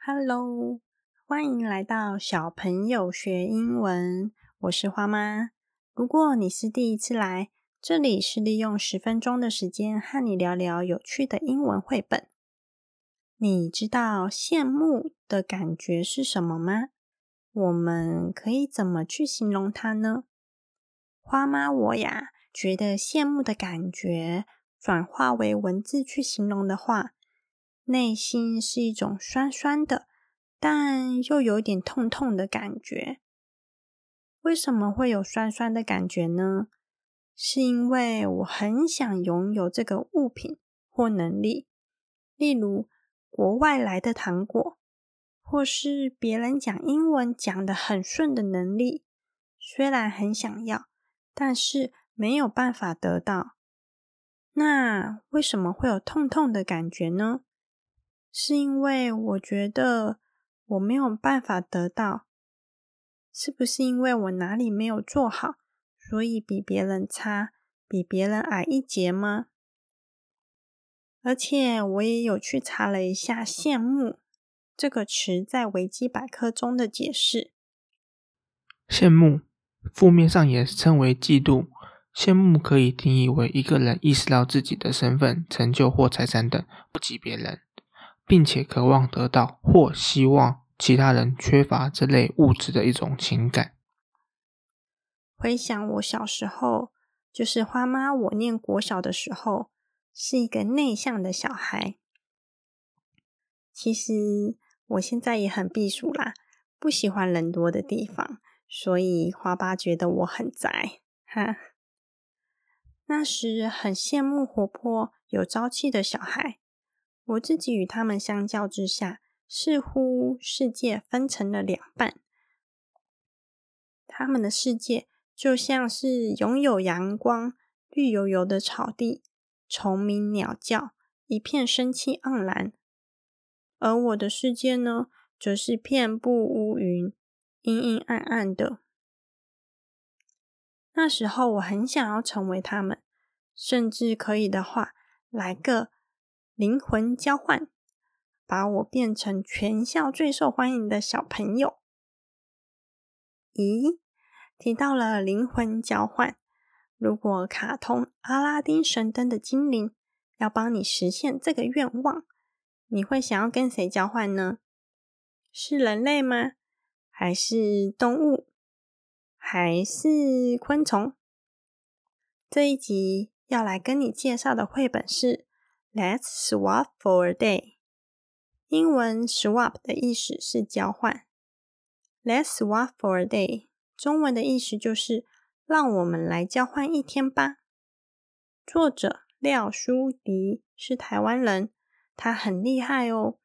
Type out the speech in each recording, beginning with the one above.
Hello，欢迎来到小朋友学英文。我是花妈。如果你是第一次来，这里是利用十分钟的时间和你聊聊有趣的英文绘本。你知道羡慕的感觉是什么吗？我们可以怎么去形容它呢？花妈我呀，觉得羡慕的感觉转化为文字去形容的话。内心是一种酸酸的，但又有点痛痛的感觉。为什么会有酸酸的感觉呢？是因为我很想拥有这个物品或能力，例如国外来的糖果，或是别人讲英文讲的很顺的能力。虽然很想要，但是没有办法得到。那为什么会有痛痛的感觉呢？是因为我觉得我没有办法得到，是不是因为我哪里没有做好，所以比别人差，比别人矮一截吗？而且我也有去查了一下“羡慕”这个词在维基百科中的解释。羡慕，负面上也称为嫉妒。羡慕可以定义为一个人意识到自己的身份、成就或财产等不及别人。并且渴望得到或希望其他人缺乏这类物质的一种情感。回想我小时候，就是花妈，我念国小的时候，是一个内向的小孩。其实我现在也很避暑啦，不喜欢人多的地方，所以花爸觉得我很宅。哈，那时很羡慕活泼有朝气的小孩。我自己与他们相较之下，似乎世界分成了两半。他们的世界就像是拥有阳光、绿油油的草地、虫鸣鸟叫，一片生气盎然；而我的世界呢，则是遍布乌云、阴阴暗暗的。那时候，我很想要成为他们，甚至可以的话，来个。灵魂交换，把我变成全校最受欢迎的小朋友。咦，提到了灵魂交换，如果卡通阿拉丁神灯的精灵要帮你实现这个愿望，你会想要跟谁交换呢？是人类吗？还是动物？还是昆虫？这一集要来跟你介绍的绘本是。Let's swap for a day。英文 swap 的意思是交换。Let's swap for a day。中文的意思就是让我们来交换一天吧。作者廖书迪是台湾人，他很厉害哦。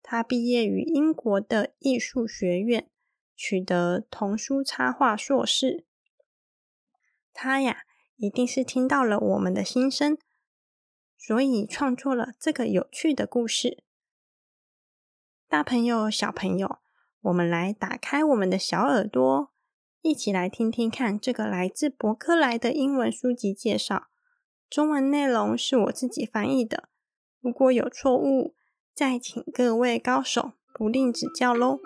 他毕业于英国的艺术学院，取得童书插画硕士。他呀，一定是听到了我们的心声。所以创作了这个有趣的故事。大朋友、小朋友，我们来打开我们的小耳朵，一起来听听看这个来自博客来的英文书籍介绍。中文内容是我自己翻译的，如果有错误，再请各位高手不吝指教喽。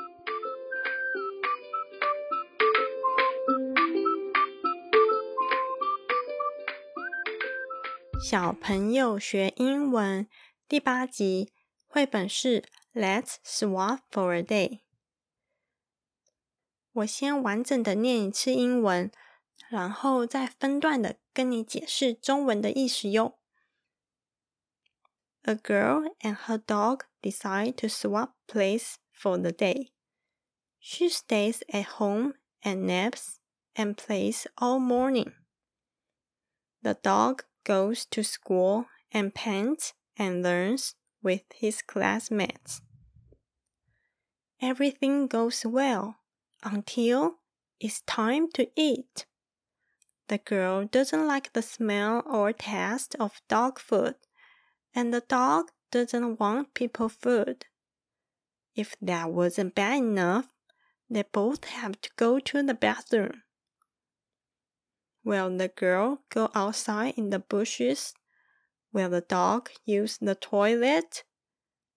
小朋友学英文第八集绘本是 Let's Swap for a Day。我先完整的念一次英文，然后再分段的跟你解释中文的意思哟。A girl and her dog decide to swap place for the day. She stays at home and naps and plays all morning. The dog goes to school and paints and learns with his classmates. Everything goes well until it's time to eat. The girl doesn't like the smell or taste of dog food, and the dog doesn't want people food. If that wasn't bad enough, they both have to go to the bathroom. Will the girl go outside in the bushes? Will the dog use the toilet?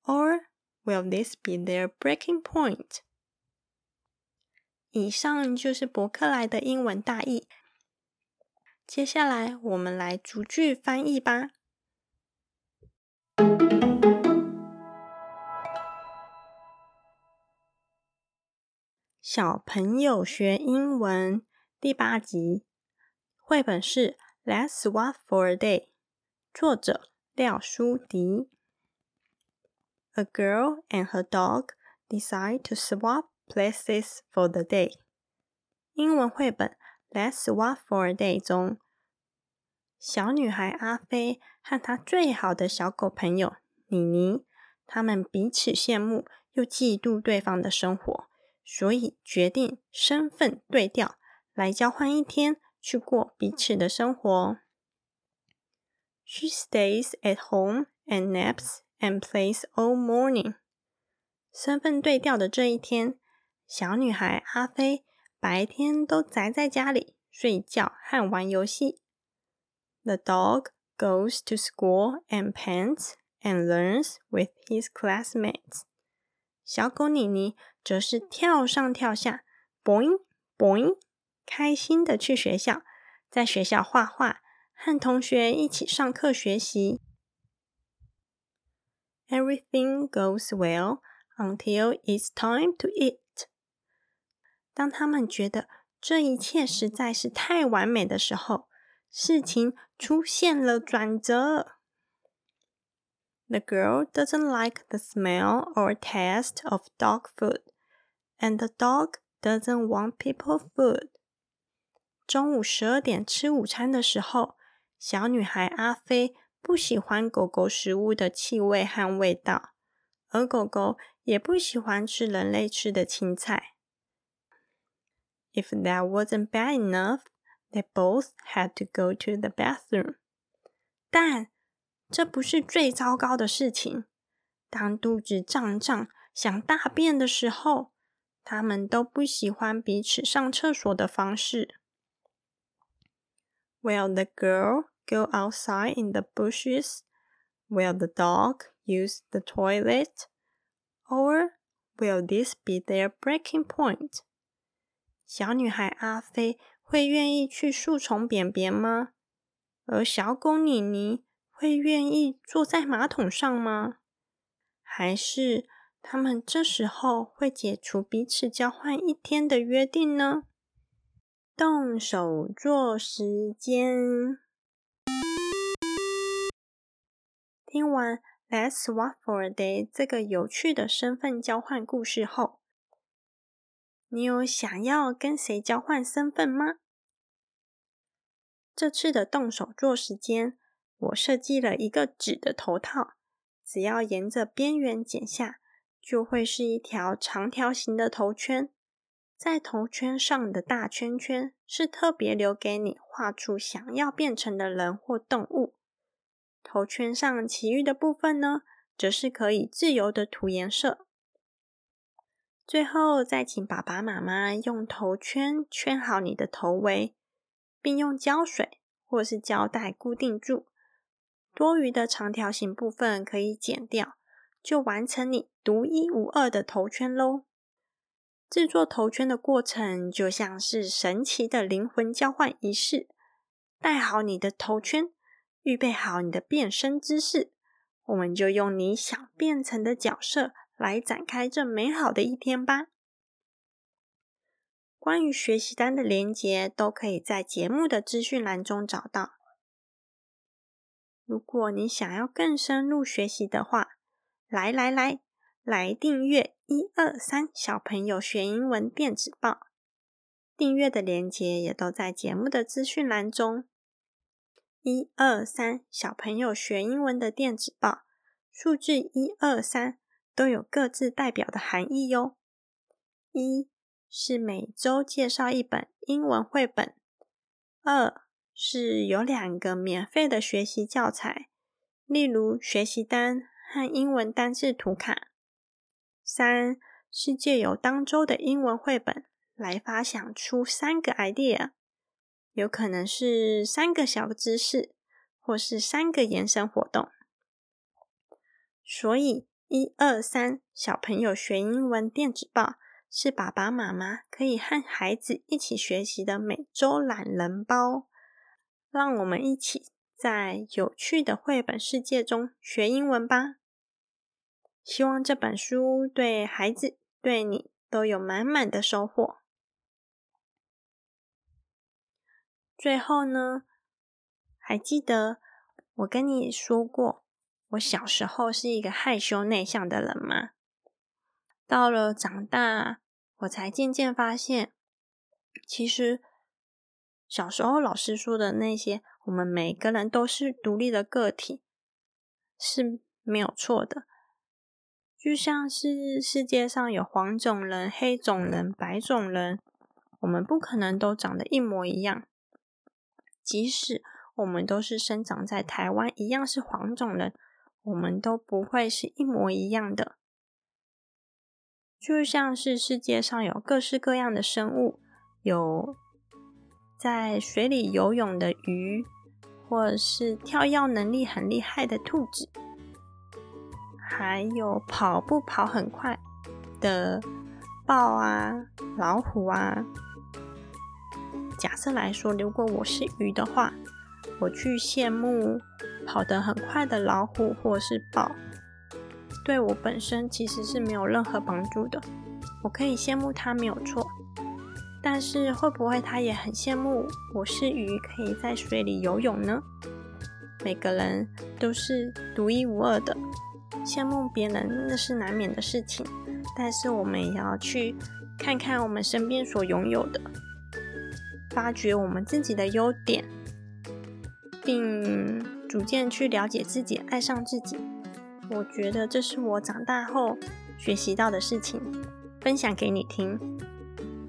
Or Will this be their breaking point？以上就是博客来的英文大意。接下来，我们来逐句翻译吧。小朋友学英文第八集，绘本是《Let's Swap for a Day》，作者廖舒迪。A girl and her dog decide to swap places for the day。英文绘本《Let's Swap for a Day》中，小女孩阿飞和她最好的小狗朋友妮妮，他们彼此羡慕又嫉妒对方的生活。所以决定身份对调，来交换一天去过彼此的生活。She stays at home and naps and plays all morning。身份对调的这一天，小女孩阿飞白天都宅在家里睡觉和玩游戏。The dog goes to school and pants and learns with his classmates。小狗妮妮。则是跳上跳下，boing boing， 开心的去学校，在学校画画，和同学一起上课学习。Everything goes well until it's time to eat。当他们觉得这一切实在是太完美的时候，事情出现了转折。The girl doesn't like the smell or taste of dog food. And the dog doesn't want people food。中午十二点吃午餐的时候，小女孩阿飞不喜欢狗狗食物的气味和味道，而狗狗也不喜欢吃人类吃的青菜。If that wasn't bad enough, they both had to go to the bathroom。但这不是最糟糕的事情。当肚子胀胀想大便的时候，他们都不喜欢彼此上厕所的方式。Will the girl go outside in the bushes? Will the dog use the toilet? Or will this be their breaking point? 小女孩阿飞会愿意去树丛便便吗？而小狗妮妮会愿意坐在马桶上吗？还是？他们这时候会解除彼此交换一天的约定呢？ 动手做时间。听完《Let's Swap for a Day》这个有趣的身份交换故事后，你有想要跟谁交换身份吗？这次的动手做时间，我设计了一个纸的头套，只要沿着边缘剪下。就会是一条长条形的头圈，在头圈上的大圈圈是特别留给你画出想要变成的人或动物。头圈上其余的部分呢，则是可以自由的涂颜色。最后，再请爸爸妈妈用头圈圈好你的头围，并用胶水或是胶带固定住。多余的长条形部分可以剪掉。就完成你独一无二的头圈喽！制作头圈的过程就像是神奇的灵魂交换仪式。戴好你的头圈，预备好你的变身姿势，我们就用你想变成的角色来展开这美好的一天吧。关于学习单的连接都可以在节目的资讯栏中找到。如果你想要更深入学习的话，来来来，来订阅一二三小朋友学英文电子报，订阅的链接也都在节目的资讯栏中。一二三小朋友学英文的电子报，数字一二三都有各自代表的含义哟。一是每周介绍一本英文绘本，二是有两个免费的学习教材，例如学习单。和英文单字图卡。三是借由当周的英文绘本来发想出三个 idea，有可能是三个小知识，或是三个延伸活动。所以，一一二三小朋友学英文电子报是爸爸妈妈可以和孩子一起学习的每周懒人包，让我们一起在有趣的绘本世界中学英文吧。希望这本书对孩子、对你都有满满的收获。最后呢，还记得我跟你说过，我小时候是一个害羞内向的人吗？到了长大，我才渐渐发现，其实小时候老师说的那些，我们每个人都是独立的个体，是没有错的。就像是世界上有黄种人、黑种人、白种人，我们不可能都长得一模一样。即使我们都是生长在台湾，一样是黄种人，我们都不会是一模一样的。就像是世界上有各式各样的生物，有在水里游泳的鱼，或者是跳跃能力很厉害的兔子。还有跑步跑很快的豹啊、老虎啊。假设来说，如果我是鱼的话，我去羡慕跑得很快的老虎或是豹，对我本身其实是没有任何帮助的。我可以羡慕它没有错，但是会不会它也很羡慕我是鱼，可以在水里游泳呢？每个人都是独一无二的。羡慕别人那是难免的事情，但是我们也要去看看我们身边所拥有的，发掘我们自己的优点，并逐渐去了解自己，爱上自己。我觉得这是我长大后学习到的事情，分享给你听。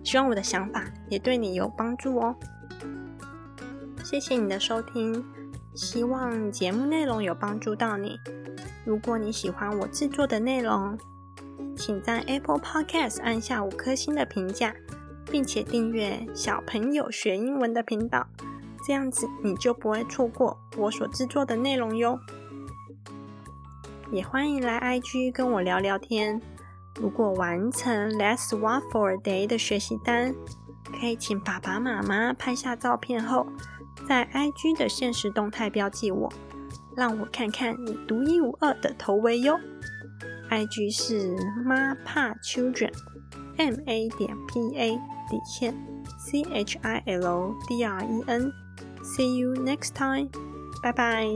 希望我的想法也对你有帮助哦。谢谢你的收听，希望节目内容有帮助到你。如果你喜欢我制作的内容，请在 Apple Podcast 按下五颗星的评价，并且订阅小朋友学英文的频道，这样子你就不会错过我所制作的内容哟。也欢迎来 IG 跟我聊聊天。如果完成 Let's Walk for a Day 的学习单，可以请爸爸妈妈拍下照片后，在 IG 的现实动态标记我。让我看看你独一无二的头围哟。IG 是妈怕 Children，M A 点 P A 底线 C H I L D R E N。See you next time，拜拜。